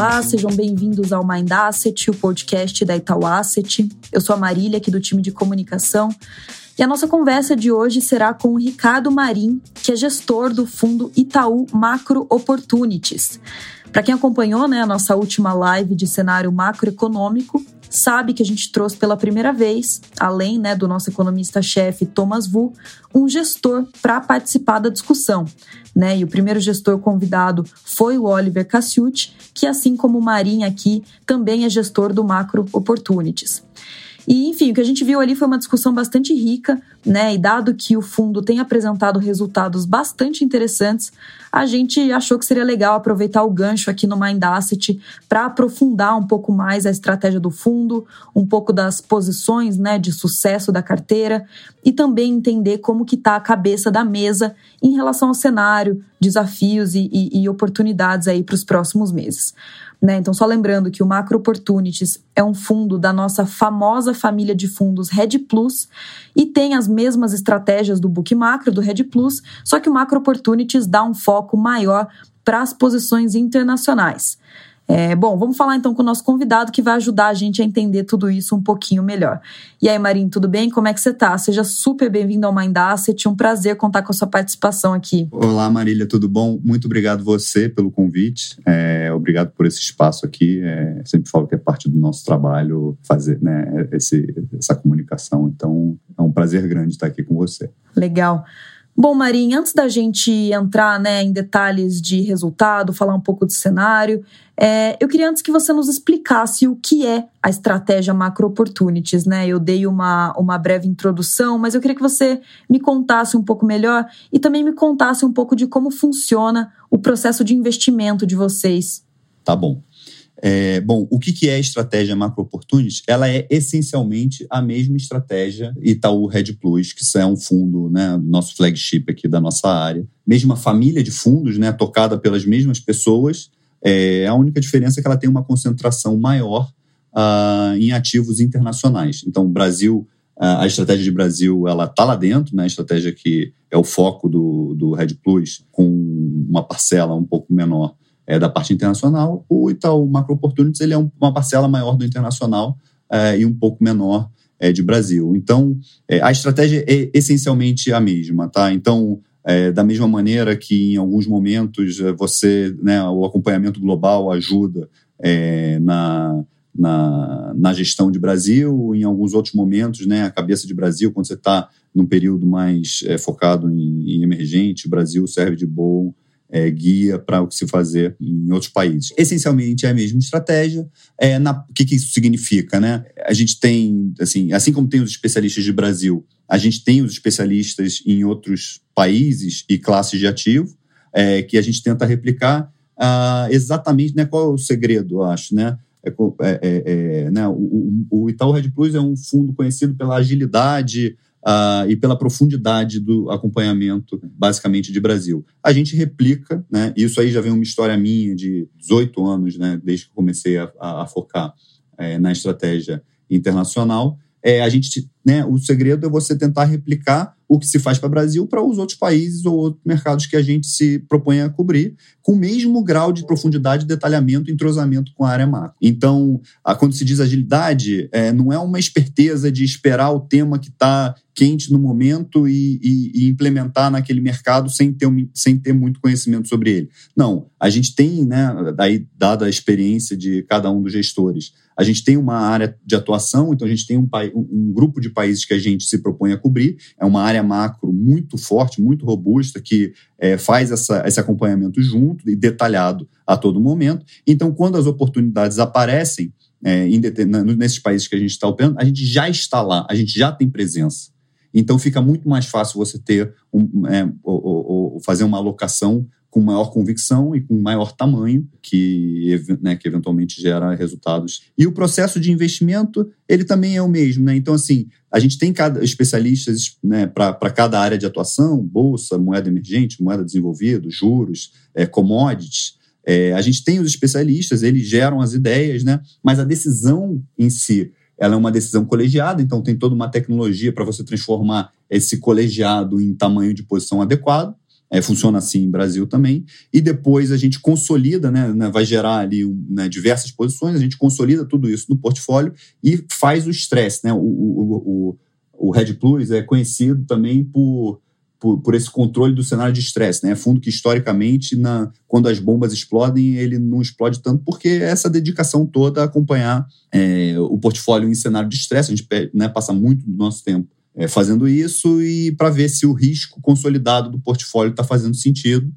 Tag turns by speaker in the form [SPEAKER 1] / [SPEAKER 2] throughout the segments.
[SPEAKER 1] Olá, sejam bem-vindos ao Mind Asset, o podcast da Itaú Asset. Eu sou a Marília, aqui do time de comunicação. E a nossa conversa de hoje será com o Ricardo Marim, que é gestor do fundo Itaú Macro Opportunities. Para quem acompanhou né, a nossa última live de cenário macroeconômico, sabe que a gente trouxe pela primeira vez, além né, do nosso economista-chefe Thomas Vu, um gestor para participar da discussão. Né? E o primeiro gestor convidado foi o Oliver Cassiuti, que, assim como o Marinho aqui, também é gestor do Macro Opportunities. E, enfim, o que a gente viu ali foi uma discussão bastante rica, né? E dado que o fundo tem apresentado resultados bastante interessantes, a gente achou que seria legal aproveitar o gancho aqui no Mind Asset para aprofundar um pouco mais a estratégia do fundo, um pouco das posições né, de sucesso da carteira e também entender como que está a cabeça da mesa em relação ao cenário, desafios e, e, e oportunidades aí para os próximos meses. Né? Então, só lembrando que o Macro Opportunities é um fundo da nossa famosa família de fundos Red Plus e tem as mesmas estratégias do Book Macro, do Red Plus, só que o Macro Opportunities dá um foco maior para as posições internacionais. É, bom, vamos falar então com o nosso convidado que vai ajudar a gente a entender tudo isso um pouquinho melhor. E aí, Marinho, tudo bem? Como é que você tá? Seja super bem-vindo ao Mind Asset. Um prazer contar com a sua participação aqui.
[SPEAKER 2] Olá, Marília, tudo bom? Muito obrigado você pelo convite. É, obrigado por esse espaço aqui. É, sempre falo que é parte do nosso trabalho fazer né, esse, essa comunicação. Então, é um prazer grande estar aqui com você.
[SPEAKER 1] Legal. Bom, Marinho, antes da gente entrar né, em detalhes de resultado, falar um pouco de cenário, é, eu queria antes que você nos explicasse o que é a estratégia Macro Opportunities. Né? Eu dei uma, uma breve introdução, mas eu queria que você me contasse um pouco melhor e também me contasse um pouco de como funciona o processo de investimento de vocês.
[SPEAKER 2] Tá bom. É, bom, o que, é a estratégia Macro Opportunities? Ela é essencialmente a mesma estratégia Itaú Red Plus, que é um fundo, né, nosso flagship aqui da nossa área. Mesma família de fundos, né, tocada pelas mesmas pessoas. É, a única diferença é que ela tem uma concentração maior uh, em ativos internacionais. Então, o Brasil, uh, a estratégia de Brasil, ela está lá dentro, né, a estratégia que é o foco do, do Red Plus, com uma parcela um pouco menor é, da parte internacional. O Itaú Macro Opportunities ele é um, uma parcela maior do internacional é, e um pouco menor é, de Brasil. Então, é, a estratégia é essencialmente a mesma, tá? Então, da mesma maneira que em alguns momentos você, né, o acompanhamento global ajuda na, na, na, gestão de Brasil, em alguns outros momentos, né, a cabeça de Brasil, quando você está num período mais focado em, em emergente, Brasil serve de bom é, guia para o que se fazer em outros países. Essencialmente é a mesma estratégia. É, na, o que, que isso significa? Né? A gente tem, assim, assim como tem os especialistas de Brasil, a gente tem os especialistas em outros países e classes de ativo é, que a gente tenta replicar ah, exatamente né, qual é o segredo, eu acho, né? É, é, é, é né? O, o, o Itaú Red Plus é um fundo conhecido pela agilidade, uh, e pela profundidade do acompanhamento, basicamente, de Brasil. A gente replica, né? Isso aí já vem uma história minha de 18 anos, né? Desde que comecei a, a, a focar é, na estratégia internacional. É, a gente, né, o segredo é você tentar replicar o que se faz para o Brasil para os outros países ou outros mercados que a gente se propõe a cobrir, com o mesmo grau de profundidade, detalhamento e entrosamento com a área macro. Então, quando se diz agilidade, é, não é uma esperteza de esperar o tema que está quente no momento e, e, e, implementar naquele mercado sem ter, sem ter muito conhecimento sobre ele. Não, a gente tem, né, daí, dada a experiência de cada um dos gestores, a gente tem uma área de atuação, então a gente tem um, um grupo de países que a gente se propõe a cobrir, é uma área macro muito forte, muito robusta, que é, faz essa, esse acompanhamento junto e detalhado a todo momento. Então, quando as oportunidades aparecem, é, nesses países que a gente está operando, a gente já está lá, a gente já tem presença. Então fica muito mais fácil você ter um, é, ou, ou fazer uma alocação com maior convicção e com maior tamanho, que, né, que eventualmente gera resultados. E o processo de investimento, ele também é o mesmo. Né? Então, assim, a gente tem cada especialistas né, para cada área de atuação, bolsa, moeda emergente, moeda desenvolvida, juros, é, commodities. É, a gente tem os especialistas, eles geram as ideias, né? mas a decisão em si ela é uma decisão colegiada, então tem toda uma tecnologia para você transformar esse colegiado em tamanho de posição adequado. É, funciona assim em Brasil também. E depois a gente consolida, né, né vai gerar ali né, diversas posições, a gente consolida tudo isso no portfólio e faz o estresse. Né? O, o, o, o Red Plus é conhecido também por por, por, esse controle do cenário de estresse. Né? É fundo que, historicamente, na, quando as bombas explodem, ele não explode tanto, porque é essa dedicação toda a acompanhar é, o portfólio em cenário de estresse. A gente né, passa muito do nosso tempo é, fazendo isso e para ver se o risco consolidado do portfólio está fazendo sentido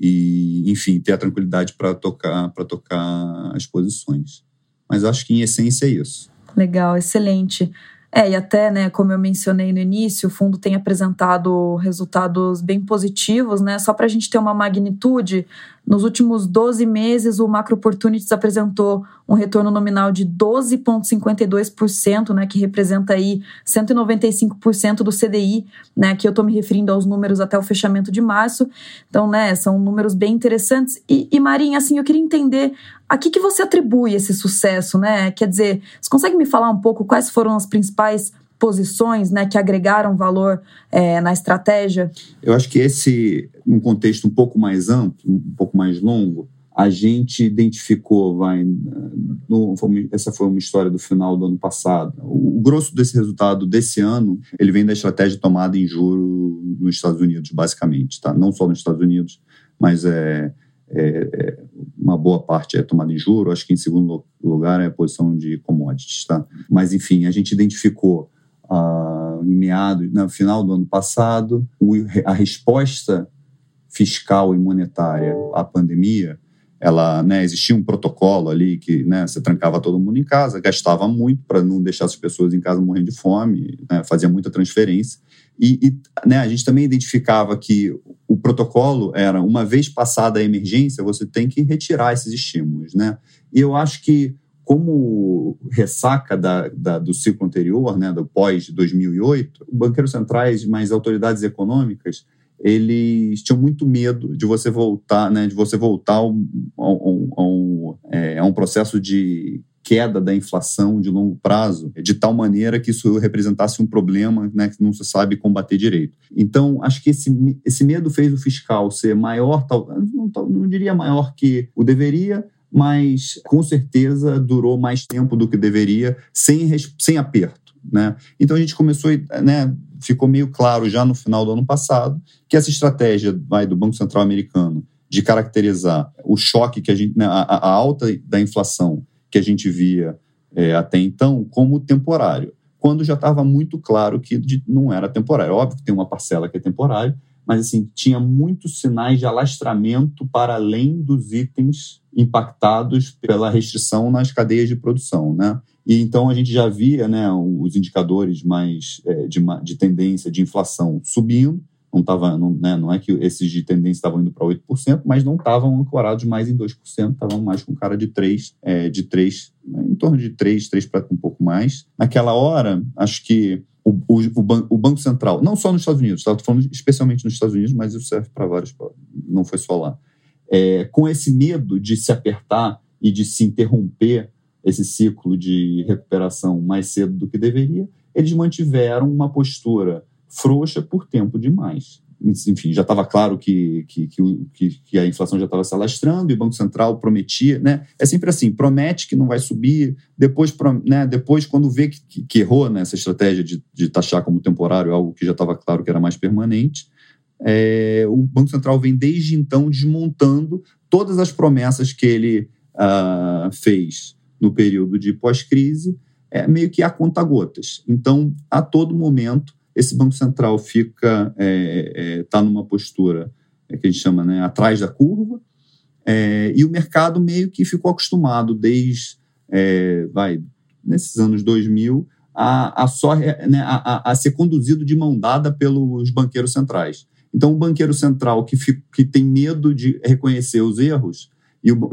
[SPEAKER 2] e, enfim, ter a tranquilidade para tocar, tocar as posições. Mas acho que, em essência, é isso.
[SPEAKER 1] Legal, excelente. É, e até, né, como eu mencionei no início, o fundo tem apresentado resultados bem positivos, né? Só para a gente ter uma magnitude, nos últimos 12 meses, o Macro Opportunities apresentou um retorno nominal de 12,52%, né, que representa aí 195% do CDI, né, que eu estou me referindo aos números até o fechamento de março. Então, né, são números bem interessantes. E, e Marinha, assim, eu queria entender a que, que você atribui esse sucesso, né? Quer dizer, você consegue me falar um pouco quais foram as principais posições né, que agregaram valor é, na estratégia?
[SPEAKER 2] Eu acho que esse, num contexto um pouco mais amplo, um pouco mais longo, a gente identificou, vai, no, essa foi uma história do final do ano passado. O, o, grosso desse resultado desse ano, ele vem da estratégia tomada em juro nos Estados Unidos, basicamente, tá? Não só nos Estados Unidos, mas é, é, é uma boa parte é tomada em juro. Acho que em segundo lugar é a posição de commodities, tá? Mas enfim, a gente identificou uh, em meados, no final do ano passado, a resposta fiscal e monetária à pandemia, ela, né, existia um protocolo ali que, né, você trancava todo mundo em casa, gastava muito para não deixar as pessoas em casa morrendo de fome, né, fazia muita transferência. E, e né, a gente também identificava que o protocolo era, uma vez passada a emergência, você tem que retirar esses estímulos, né? E eu acho que como ressaca da, da, do ciclo anterior, né, do pós-2008, banqueiros centrais, mas autoridades econômicas, eles tinham muito medo de você voltar, né, de você voltar a um, é, a um processo de queda da inflação de longo prazo, de tal maneira que isso representasse um problema né, que não se sabe combater direito. Então, acho que esse, esse medo fez o fiscal ser maior, tal, não, não diria maior que o deveria, mas com certeza durou mais tempo do que deveria, sem, sem aperto. Né? Então a gente começou, né, ficou meio claro já no final do ano passado que essa estratégia vai, do Banco Central americano de caracterizar o choque que a gente, né, a, a, alta da inflação que a gente via é, até então como temporário, quando já estava muito claro que não era temporário. Óbvio que tem uma parcela que é temporária, mas assim tinha muitos sinais de alastramento para além dos itens impactados pela restrição nas cadeias de produção, né? E então a gente já via, né, os indicadores mais é, de, de tendência de inflação subindo, não tava, não, né, não é que esses de tendência estavam indo para 8%, mas não estavam ancorados mais em 2%, estavam mais com cara de 3, é, de 3, né, em torno de 3, 3 para um pouco mais. Naquela hora, acho que o, o, o, ban o, Banco Central, não só nos Estados Unidos, tá? estou falando especialmente nos Estados Unidos, mas isso serve para vários, não foi só lá. É, com esse medo de se apertar e de se interromper esse ciclo de recuperação mais cedo do que deveria, eles mantiveram uma postura frouxa por tempo demais enfim, já estava claro que, que, que, que, a inflação já estava se alastrando e o Banco Central prometia, né? É sempre assim, promete que não vai subir, depois, né, depois quando vê que, que errou nessa estratégia de, de taxar como temporário algo que já estava claro que era mais permanente, é, o Banco Central vem desde então desmontando todas as promessas que ele uh, fez no período de pós-crise, é, meio que a conta-gotas. Então, a todo momento, esse Banco Central fica está é, é, tá numa postura é, que a gente chama né, atrás da curva, é, e o mercado meio que ficou acostumado desde é, vai nesses anos 2000 a, a, só, né, a, a, ser conduzido de mão dada pelos banqueiros centrais. Então, o banqueiro central que, que tem medo de reconhecer os erros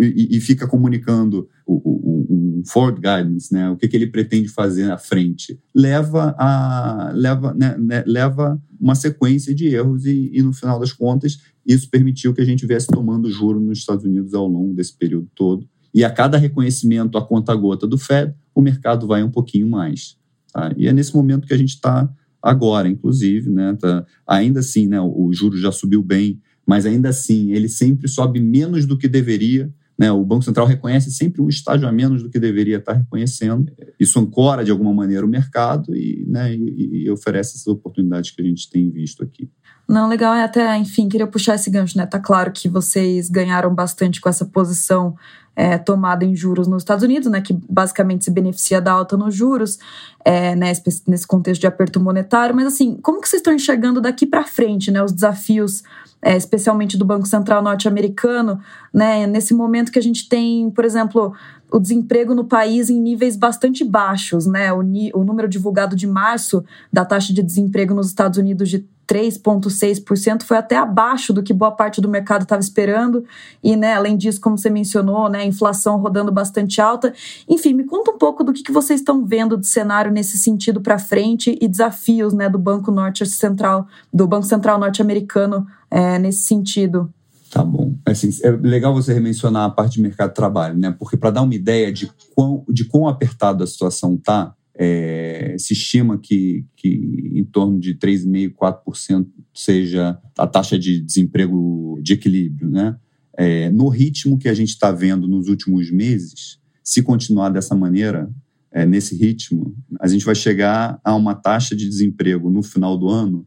[SPEAKER 2] e, e, fica comunicando o, o, o, forward guidance, né, o que, que ele pretende fazer à frente, leva a leva, né, né, leva uma sequência de erros e, e, no final das contas isso permitiu que a gente viesse tomando juro nos Estados Unidos ao longo desse período todo. E a cada reconhecimento a conta gota do Fed, o mercado vai um pouquinho mais. Tá? E é nesse momento que a gente está agora, inclusive, né? Tá, ainda assim, né? O juro já subiu bem mas ainda assim ele sempre sobe menos do que deveria. Né? O Banco Central reconhece sempre um estágio a menos do que deveria estar reconhecendo. Isso ancora de alguma maneira o mercado e, né, e, e oferece essas oportunidades que a gente tem visto aqui.
[SPEAKER 1] Não, legal. É até, enfim, queria puxar esse gancho, né? Tá claro que vocês ganharam bastante com essa posição é, tomada em juros nos Estados Unidos, né? Que basicamente se beneficia da alta nos juros, é, né, nesse contexto de aperto monetário. Mas assim, como que vocês estão enxergando daqui para frente, né? Os desafios, é, especialmente do Banco Central norte-americano, né? Nesse momento que a gente tem, por exemplo, o desemprego no país em níveis bastante baixos, né? O, o número divulgado de março da taxa de desemprego nos Estados Unidos de 3,6% foi até abaixo do que boa parte do mercado estava esperando. E, né, além disso, como você mencionou, né, inflação rodando bastante alta. Enfim, me conta um pouco do que, que vocês estão vendo de cenário nesse sentido para frente e desafios né, do Banco Norte Central, do Banco Central norte-americano é, nesse sentido.
[SPEAKER 2] Tá bom. Assim, é legal você mencionar a parte de mercado de trabalho, né? Porque para dar uma ideia de quão, de quão apertado a situação tá, é, se estima que, que em torno de 3,5%, 4% seja a taxa de desemprego de equilíbrio. Né? É, no ritmo que a gente está vendo nos últimos meses, se continuar dessa maneira, é, nesse ritmo, a gente vai chegar a uma taxa de desemprego no final do ano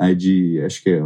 [SPEAKER 2] é de, acho que é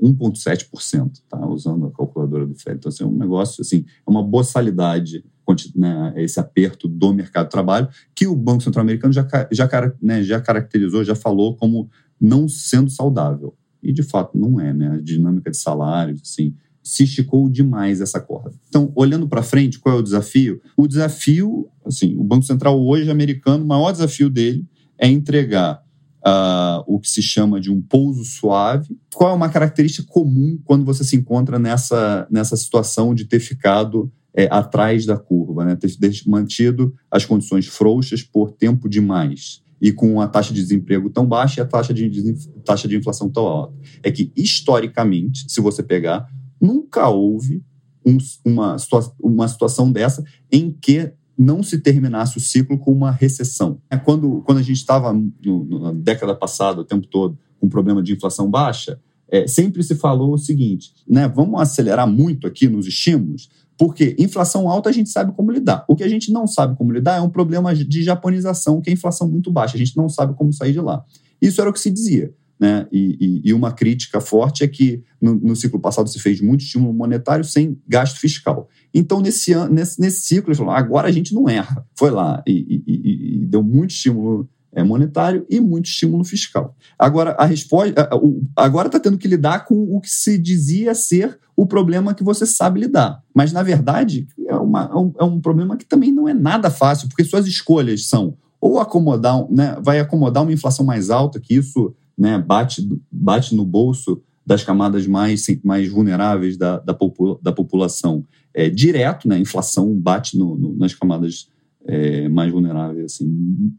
[SPEAKER 2] 1,7%, tá? usando a calculadora do FED. Então, assim, é um negócio, assim, é uma boçalidade né, esse aperto do mercado de trabalho, que o Banco Central Americano já, já, né, já caracterizou, já falou como não sendo saudável. E, de fato, não é. Né? A dinâmica de salários, assim, se esticou demais essa corda. Então, olhando para frente, qual é o desafio? O desafio, assim, o Banco Central hoje americano, o maior desafio dele é entregar uh, o que se chama de um pouso suave. Qual é uma característica comum quando você se encontra nessa, nessa situação de ter ficado é, atrás da curva, né? ter mantido as condições frouxas por tempo demais e com a taxa de desemprego tão baixa e a taxa de, taxa de inflação tão alta. É que, historicamente, se você pegar, nunca houve um, uma, uma situação dessa em que não se terminasse o ciclo com uma recessão. É quando, quando a gente estava na década passada, o tempo todo, com um problema de inflação baixa, é, sempre se falou o seguinte: né, vamos acelerar muito aqui nos estímulos, porque inflação alta a gente sabe como lidar. O que a gente não sabe como lidar é um problema de japonização, que é inflação muito baixa. A gente não sabe como sair de lá. Isso era o que se dizia. Né? E, e, e uma crítica forte é que no, no, ciclo passado se fez muito estímulo monetário sem gasto fiscal. Então, nesse, nesse, nesse ciclo, ele falou: agora a gente não erra. Foi lá e, e deu muito estímulo monetário e muito estímulo fiscal. Agora, a resposta. Agora está tendo que lidar com o que se dizia ser o problema que você sabe lidar. Mas, na verdade, é, uma, é, um, é um problema que também não é nada fácil, porque suas escolhas são ou acomodar, né, vai acomodar uma inflação mais alta, que isso né, bate, bate no bolso das camadas mais, mais vulneráveis da, da, popula, da população. É, direto, né, a inflação bate no, no, nas camadas é, mais vulneráveis, assim,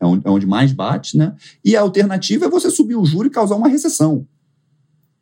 [SPEAKER 2] é onde, é onde mais bate, né? E a alternativa é você subir o juro e causar uma recessão.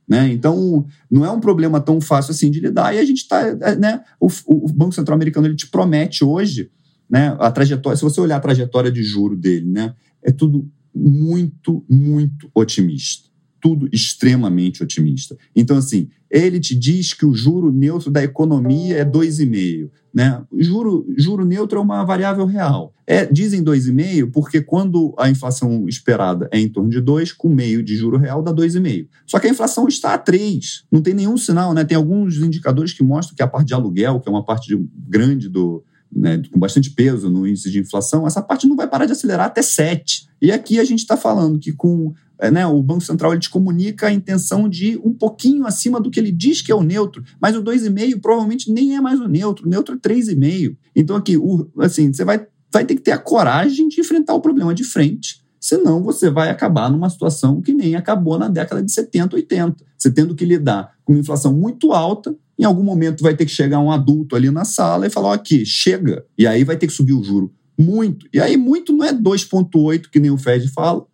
[SPEAKER 2] Né? Então, não é um problema tão fácil assim de lidar. E a gente está. É, né? O, o, Banco Central Americano ele te promete hoje né, a trajetória. Se você olhar a trajetória de juro dele, né, é tudo muito, muito otimista. Tudo extremamente otimista. Então, assim, ele te diz que o juro neutro da economia é 2,5. Né? Juro, juro neutro é uma variável real. É, dizem 2,5 porque quando a inflação esperada é em torno de 2, com meio de juro real dá 2,5. Só que a inflação está a 3. Não tem nenhum sinal, né? Tem alguns indicadores que mostram que a parte de aluguel, que é uma parte de, grande do, né, com bastante peso no índice de inflação, essa parte não vai parar de acelerar até 7. E aqui a gente está falando que com né, o Banco Central ele te comunica a intenção de ir um pouquinho acima do que ele diz que é o neutro, mas o 2,5 provavelmente nem é mais o neutro, o neutro é 3,5. Então aqui, o, assim, você vai, vai ter que ter a coragem de enfrentar o problema de frente, senão você vai acabar numa situação que nem acabou na década de 70, 80. Você tendo que lidar com uma inflação muito alta, em algum momento vai ter que chegar um adulto ali na sala e falar, aqui, chega. E aí vai ter que subir o juro muito. E aí muito não é 2,8 que nem o Fed fala,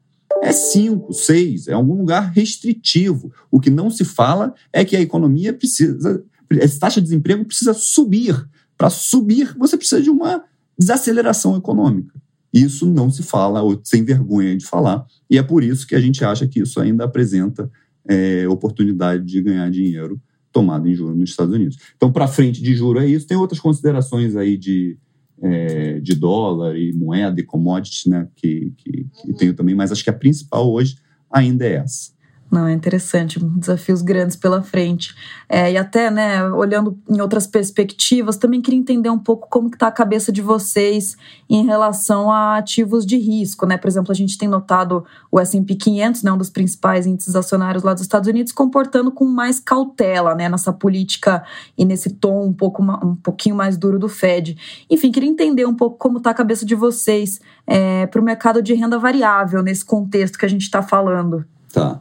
[SPEAKER 2] é 5, 6, é algum lugar restritivo. O que não se fala é que a economia precisa, essa taxa de desemprego precisa subir. Para subir, você precisa de uma desaceleração econômica. Isso não se fala, ou sem vergonha de falar, e é por isso que a gente acha que isso ainda apresenta é, oportunidade de ganhar dinheiro tomado em juros nos Estados Unidos. Então, para frente de juro é isso. Tem outras considerações aí de, é, de dólar e moeda e commodities, né, que, que, que tenho também, mas acho que a principal hoje ainda é essa.
[SPEAKER 1] Não, é interessante, desafios grandes pela frente. É, e até, né, olhando em outras perspectivas, também queria entender um pouco como está a cabeça de vocês em relação a ativos de risco, né? Por exemplo, a gente tem notado o S&P 500, né, um dos principais índices acionários lá dos Estados Unidos, comportando com mais cautela, né, nessa política e nesse tom um pouco um pouquinho mais duro do Fed. Enfim, queria entender um pouco como está a cabeça de vocês é, para o mercado de renda variável nesse contexto que a gente está falando.
[SPEAKER 2] Tá.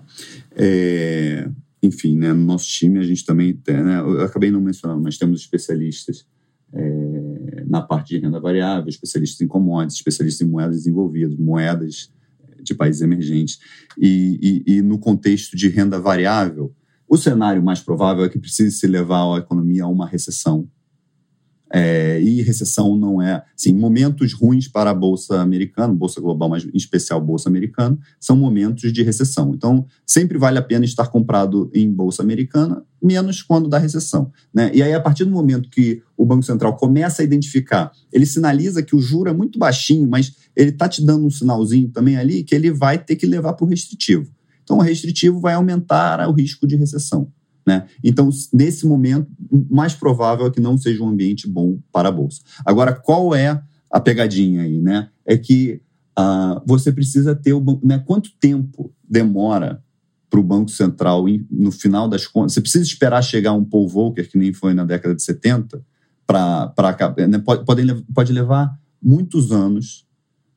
[SPEAKER 2] É, enfim, né, no nosso time a gente também tem, né, eu acabei não mencionando, mas temos especialistas é, na parte de renda variável, especialistas em commodities, especialistas em moedas desenvolvidas, moedas de países emergentes. E, e, e, no contexto de renda variável, o cenário mais provável é que precise se levar a economia a uma recessão é, e recessão não é. Assim, momentos ruins para a Bolsa Americana, Bolsa Global, mas em especial Bolsa Americana, são momentos de recessão. Então, sempre vale a pena estar comprado em Bolsa Americana, menos quando dá recessão. Né? E aí, a partir do momento que o Banco Central começa a identificar, ele sinaliza que o juro é muito baixinho, mas ele está te dando um sinalzinho também ali que ele vai ter que levar para o restritivo. Então, o restritivo vai aumentar o risco de recessão. Né? Então, nesse momento, o mais provável é que não seja um ambiente bom para a Bolsa. Agora, qual é a pegadinha aí? Né? É que uh, você precisa ter o banco. Né? Quanto tempo demora para o Banco Central, no final das contas? Você precisa esperar chegar um Paul Volcker, que nem foi na década de 70, para. Né? Pode, pode levar muitos anos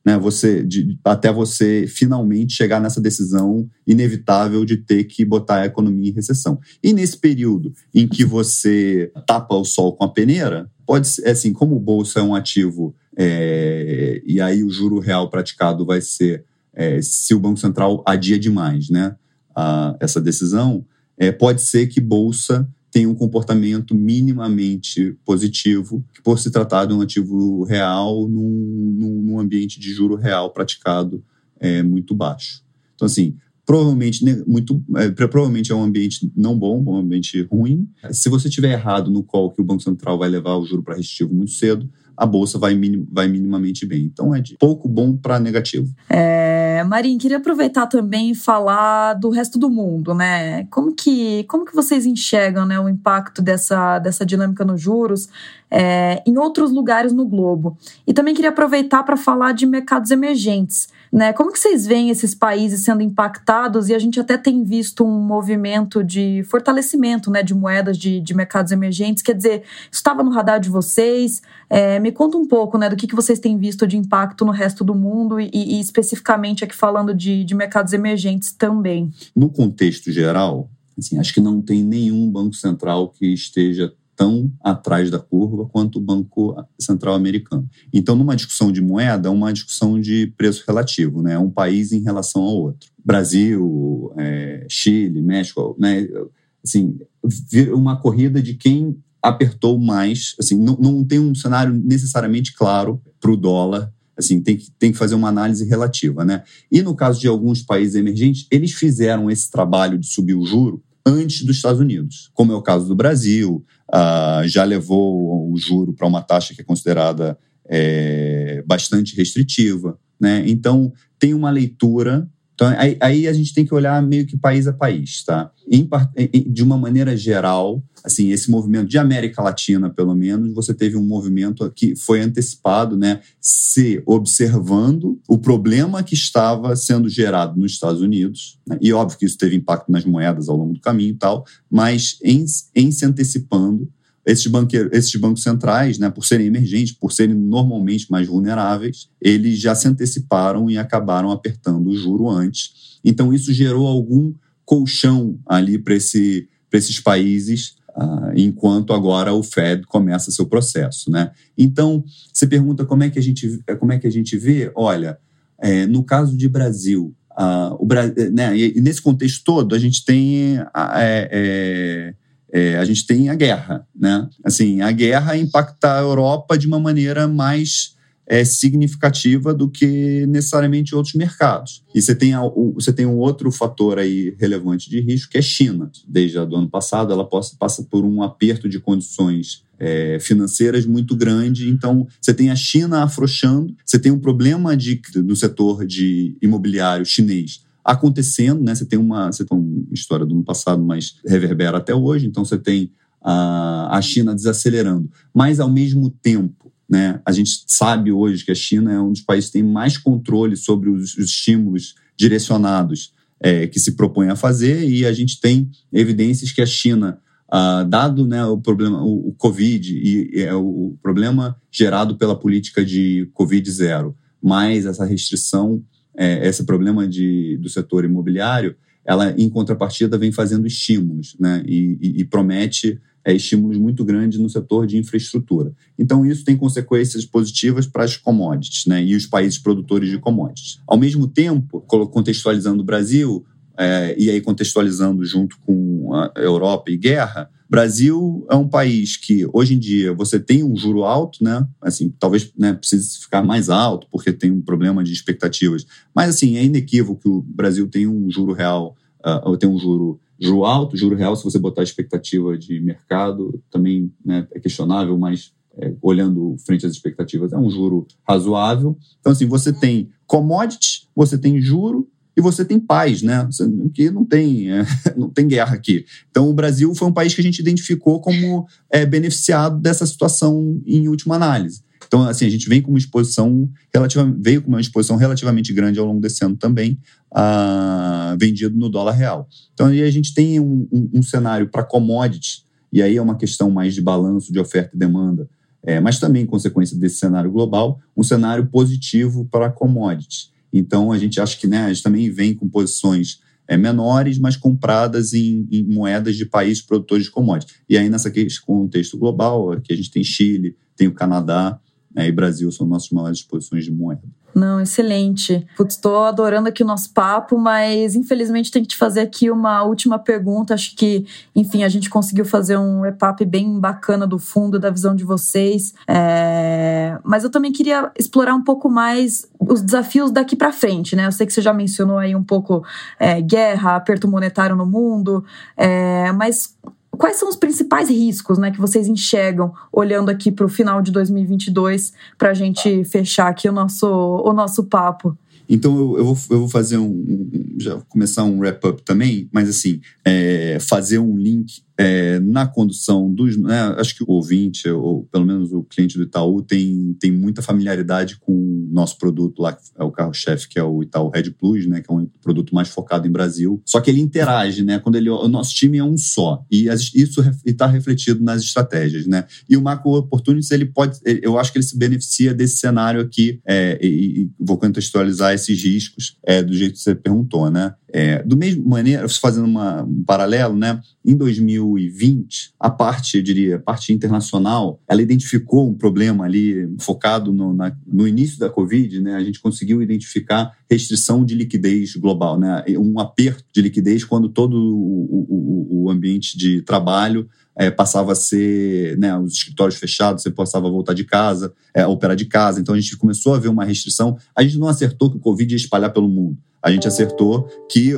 [SPEAKER 2] né, você, de, até você finalmente chegar nessa decisão inevitável de ter que botar a economia em recessão. E nesse período em que você tapa o sol com a peneira, pode ser assim, como o bolso é um ativo é, e aí o juro real praticado vai ser é, se o Banco Central adia demais né, a, essa decisão, é, pode ser que bolsa tem um comportamento minimamente positivo, por se tratar de um ativo real num, num, ambiente de juro real praticado é, muito baixo. Então, assim, provavelmente muito é, provavelmente é um ambiente não bom, um ambiente ruim. Se você tiver errado no qual que o Banco Central vai levar o juro para restritivo muito cedo, a bolsa vai, minim, vai minimamente bem. Então é de pouco bom para negativo.
[SPEAKER 1] É, Marinho, queria aproveitar também e falar do resto do mundo, né? Como que, como que vocês enxergam né, o impacto dessa, dessa dinâmica nos juros é, em outros lugares no globo? E também queria aproveitar para falar de mercados emergentes. Né? Como que vocês veem esses países sendo impactados? E a gente até tem visto um movimento de fortalecimento né, de moedas de, de mercados emergentes. Quer dizer, estava no radar de vocês? É, me conta um pouco né, do que, que vocês têm visto de impacto no resto do mundo e, e especificamente aqui falando de, de mercados emergentes também.
[SPEAKER 2] No contexto geral, assim, acho que não tem nenhum banco central que esteja tão atrás da curva quanto o Banco Central Americano. Então, numa discussão de moeda, é uma discussão de preço relativo, né? Um país em relação ao outro. Brasil, é, Chile, México, né? Assim, uma corrida de quem apertou mais. Assim, não, não tem um cenário necessariamente claro para o dólar. Assim, tem que, tem que fazer uma análise relativa, né? E no caso de alguns países emergentes, eles fizeram esse trabalho de subir o juro antes dos Estados Unidos, como é o caso do Brasil, uh, já levou o juro para uma taxa que é considerada é, bastante restritiva. Né? Então, tem uma leitura. Então, aí, aí, a gente tem que olhar meio que país a país. Tá? Em, de uma maneira geral, assim, esse movimento de América Latina, pelo menos, você teve um movimento que foi antecipado, né, se observando o problema que estava sendo gerado nos Estados Unidos, né, e óbvio que isso teve impacto nas moedas ao longo do caminho e tal, mas em, em se antecipando, esses, esses bancos centrais, né, por serem emergentes, por serem normalmente mais vulneráveis, eles já se anteciparam e acabaram apertando o juro antes. Então, isso gerou algum colchão ali para esse, esses países Uh, enquanto agora o Fed começa seu processo, né? Então, você pergunta como é que a gente, como é que a gente vê? Olha, é, no caso de Brasil, uh, o, né, e nesse contexto todo, a gente tem a, é, é, é, a gente tem a guerra, né? Assim, a guerra impacta a Europa de uma maneira mais é, significativa do que necessariamente outros mercados. E você tem, você tem um outro fator aí relevante de risco, que é China. Desde o ano passado, ela passa, passa por um aperto de condições é, financeiras muito grande. Então, você tem a China afrouxando, você tem um problema de, no setor de imobiliário chinês acontecendo, né? Você tem uma, você tem uma história do ano passado, mas reverbera até hoje. Então, você tem a, a China desacelerando. Mas, ao mesmo tempo, né, a gente sabe hoje que a China é um dos países que tem mais controle sobre os, os estímulos direcionados é, que se propõe a fazer, e a gente tem evidências que a China, ah, dado né, o problema, o, o Covid, e, é o problema gerado pela política de Covid zero, mais essa restrição, é, esse problema de, do setor imobiliário, ela, em contrapartida, vem fazendo estímulos né, e, e, e promete é, estímulos muito grandes no setor de infraestrutura. Então, isso tem consequências positivas para as commodities né, e os países produtores de commodities. Ao mesmo tempo, contextualizando o Brasil, é, e aí contextualizando junto com a Europa e guerra, Brasil é um país que hoje em dia você tem um juro alto, né? Assim, talvez né, precise ficar mais alto porque tem um problema de expectativas, mas assim é inequívoco que o Brasil tem um juro real, uh, tem um juro Juro alto, juro real, se você botar a expectativa de mercado, também né, é questionável, mas é, olhando frente às expectativas, é um juro razoável. Então, assim, você tem commodity, você tem juro e você tem paz, né? Que não tem, é, não tem guerra aqui. Então, o Brasil foi um país que a gente identificou como é, beneficiado dessa situação em última análise. Então, assim, a gente vem com uma exposição veio com uma exposição relativamente grande ao longo desse ano também, uh, vendido no dólar real. Então, aí a gente tem um, um, um cenário para commodities, e aí é uma questão mais de balanço de oferta e demanda, é, mas também, consequência desse cenário global, um cenário positivo para commodities. Então, a gente acha que né, a gente também vem com posições é, menores, mas compradas em, em, moedas de países produtores de commodities. E aí, nesse contexto global, aqui a gente tem Chile, tem o Canadá, né, e Brasil são nossas maiores exposições de moeda.
[SPEAKER 1] Não, excelente. Putz, estou adorando aqui o nosso papo, mas infelizmente tem que te fazer aqui uma última pergunta. Acho que, enfim, a gente conseguiu fazer um EPAP bem bacana do fundo, da visão de vocês. É... Mas eu também queria explorar um pouco mais os desafios daqui para frente, né? Eu sei que você já mencionou aí um pouco é, guerra, aperto monetário no mundo, é... mas quais são os principais riscos né, que vocês enxergam olhando aqui para o final de 2022 para a gente fechar aqui o nosso, o nosso papo?
[SPEAKER 2] Então eu, eu, vou, eu vou fazer um, já começar um wrap-up também, mas assim, é, fazer um link é, na condução dos. Né, acho que o ouvinte, ou pelo menos o cliente do Itaú, tem, tem muita familiaridade com o nosso produto lá, que é o carro-chefe, que é o Itaú Red Plus, né, que é um produto mais focado em Brasil. Só que ele interage, né? Quando ele, o nosso time é um só. E isso está refletido nas estratégias, né? E o Macro Opportunities, ele pode. Eu acho que ele se beneficia desse cenário aqui, é, e, e, vou contextualizar esses riscos é, do jeito que você perguntou, né? É, do mesmo maneira, fazendo uma, um paralelo, né? Em 2020, a parte, eu diria, a parte internacional, ela identificou um problema ali focado no, na, no início da Covid, né? A gente conseguiu identificar restrição de liquidez global, né? Um aperto de liquidez quando todo o, o, o ambiente de trabalho é, passava a ser, né, os escritórios fechados, você passava a voltar de casa, é, operar de casa. Então a gente começou a ver uma restrição. A gente não acertou que o Covid ia espalhar pelo mundo a gente acertou que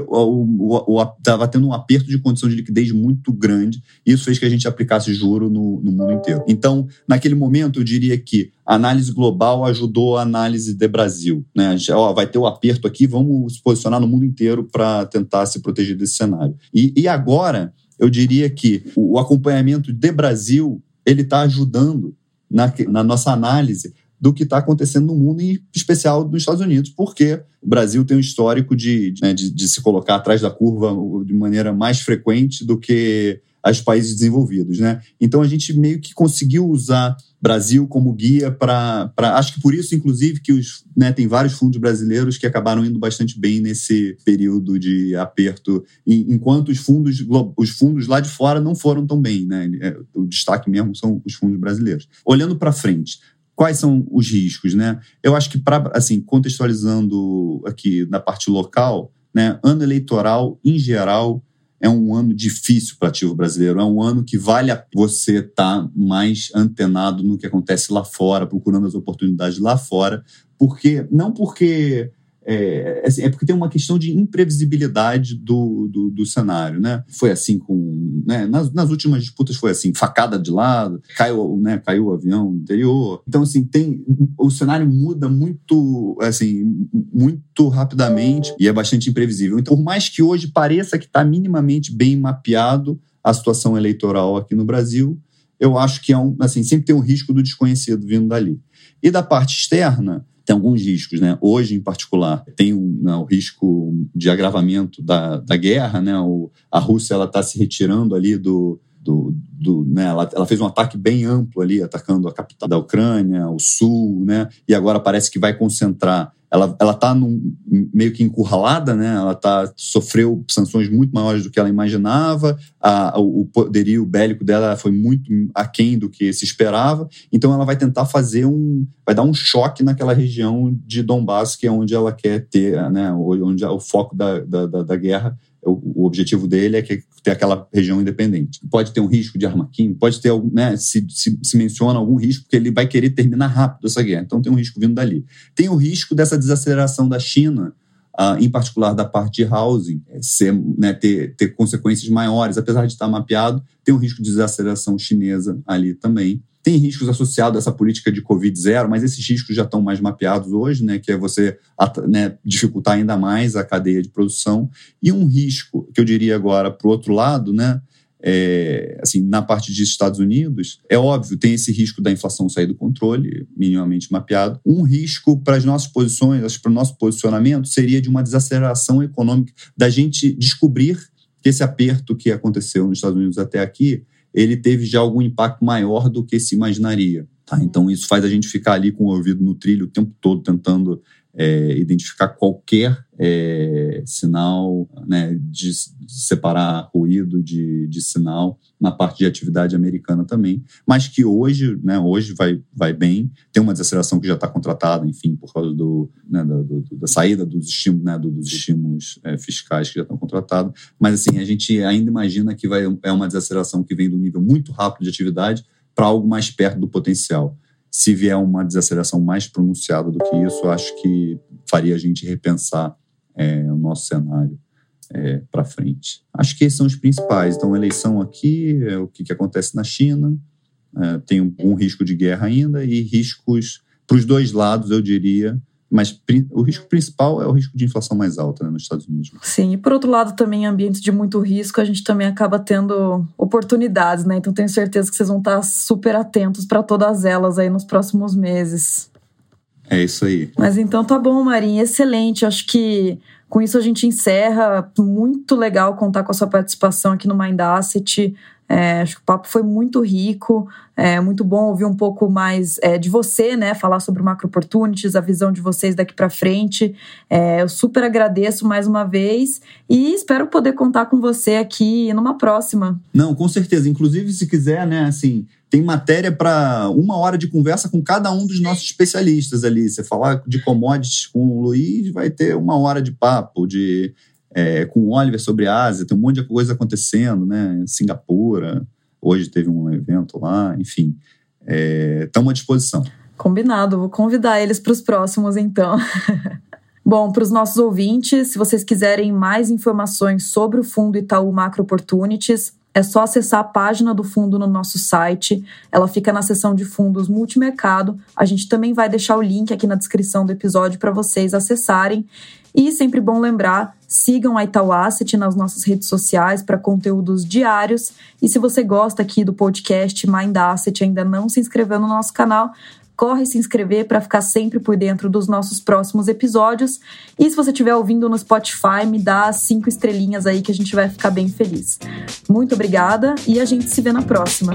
[SPEAKER 2] estava tendo um aperto de condição de liquidez muito grande e isso fez que a gente aplicasse juro no, no mundo inteiro. Então, naquele momento, eu diria que a análise global ajudou a análise de Brasil. Né? A gente, ó, vai ter o aperto aqui, vamos se posicionar no mundo inteiro para tentar se proteger desse cenário. E, e agora, eu diria que o acompanhamento de Brasil ele está ajudando na, na nossa análise do que está acontecendo no mundo, em especial nos Estados Unidos, porque o Brasil tem um histórico de, de, né, de, de se colocar atrás da curva de maneira mais frequente do que os países desenvolvidos, né? Então a gente meio que conseguiu usar Brasil como guia para, acho que por isso inclusive que os, né, tem vários fundos brasileiros que acabaram indo bastante bem nesse período de aperto, enquanto os fundos os fundos lá de fora não foram tão bem, né? É, o destaque mesmo são os fundos brasileiros. Olhando para frente, Quais são os riscos, né? Eu acho que para assim contextualizando aqui na parte local, né, ano eleitoral em geral é um ano difícil para ativo brasileiro, é um ano que vale a você estar tá mais antenado no que acontece lá fora, procurando as oportunidades lá fora, porque não porque é, assim, é, porque tem uma questão de imprevisibilidade do, do, do cenário, né? Foi assim com... Né? Nas, nas, últimas disputas foi assim, facada de lado, caiu, né? caiu o avião anterior. Então, assim, tem... O cenário muda muito, assim, muito rapidamente e é bastante imprevisível. Então, por mais que hoje pareça que está minimamente bem mapeado a situação eleitoral aqui no Brasil, eu acho que é um, assim, sempre tem um risco do desconhecido vindo dali. E da parte externa, tem alguns riscos, né? Hoje, em particular, tem um, né, o risco de agravamento da, da guerra, né? O, a Rússia está se retirando ali do, do, do né? Ela, ela, fez um ataque bem amplo ali, atacando a capital da Ucrânia, o sul, né? E agora parece que vai concentrar ela ela está meio que encurralada, né? Ela tá sofreu sanções muito maiores do que ela imaginava. A, o poderio bélico dela foi muito aquém do que se esperava. Então ela vai tentar fazer um, vai dar um choque naquela região de Donbass que é onde ela quer ter, né? Onde é o foco da, da, da guerra o, objetivo dele é que ter aquela região independente. Pode ter um risco de arma química, pode ter algum, né, se, se, se, menciona algum risco, porque ele vai querer terminar rápido essa guerra. Então tem um risco vindo dali. Tem o risco dessa desaceleração da China, uh, em particular da parte de housing, é, ser, né, ter, ter consequências maiores, apesar de estar mapeado, tem um risco de desaceleração chinesa ali também. Tem riscos associados a essa política de Covid zero, mas esses riscos já estão mais mapeados hoje, né, que é você né, dificultar ainda mais a cadeia de produção. E um risco, que eu diria agora para o outro lado, né, é, assim, na parte dos Estados Unidos, é óbvio, tem esse risco da inflação sair do controle, minimamente mapeado. Um risco para as nossas posições, para o nosso posicionamento, seria de uma desaceleração econômica, da gente descobrir que esse aperto que aconteceu nos Estados Unidos até aqui ele teve já algum impacto maior do que se imaginaria. Tá? Então, isso faz a gente ficar ali com o ouvido no trilho o tempo todo, tentando é, identificar qualquer é, sinal, né, de, separar ruído de, de, sinal na parte de atividade americana também, mas que hoje, né, hoje vai, vai bem, tem uma desaceleração que já está contratada, enfim, por causa do, né, da, do, da, saída dos estímulos, né, dos estímulos é, fiscais que já estão contratados, mas assim, a gente ainda imagina que vai, é uma desaceleração que vem do nível muito rápido de atividade para algo mais perto do potencial se vier uma desaceleração mais pronunciada do que isso, acho que faria a gente repensar é, o nosso cenário é, para frente. Acho que esses são os principais. Então, eleição aqui, é o que, que acontece na China, é, tem um, um risco de guerra ainda e riscos para os dois lados, eu diria, mas o risco principal é o risco de inflação mais alta né, nos Estados Unidos.
[SPEAKER 1] Sim, e por outro lado, também em ambientes de muito risco, a gente também acaba tendo oportunidades, né? Então tenho certeza que vocês vão estar super atentos para todas elas aí nos próximos meses.
[SPEAKER 2] É isso aí.
[SPEAKER 1] Mas então tá bom, Marinha, excelente. Acho que com isso a gente encerra. Muito legal contar com a sua participação aqui no Mind Asset. É, acho que o papo foi muito rico, é muito bom ouvir um pouco mais é, de você, né? Falar sobre o Macro Opportunities, a visão de vocês daqui para frente. É, eu super agradeço mais uma vez e espero poder contar com você aqui numa próxima.
[SPEAKER 2] Não, com certeza. Inclusive, se quiser, né, assim, tem matéria para uma hora de conversa com cada um dos nossos especialistas ali. Você falar de commodities com o Luiz, vai ter uma hora de papo, de é, com o Oliver sobre a Ásia, tem um monte de coisa acontecendo, né? Singapura, hoje teve um evento lá, enfim. Estamos é, à disposição.
[SPEAKER 1] Combinado, vou convidar eles para os próximos, então. Bom, para os nossos ouvintes, se vocês quiserem mais informações sobre o fundo Itaú Macro Opportunities, é só acessar a página do fundo no nosso site. Ela fica na seção de fundos multimercado. A gente também vai deixar o link aqui na descrição do episódio para vocês acessarem. E sempre bom lembrar, sigam a Itaú Asset nas nossas redes sociais para conteúdos diários. E se você gosta aqui do podcast Mind Asset e ainda não se inscreveu no nosso canal, corre se inscrever para ficar sempre por dentro dos nossos próximos episódios. E se você estiver ouvindo no Spotify, me dá cinco estrelinhas aí que a gente vai ficar bem feliz. Muito obrigada e a gente se vê na próxima.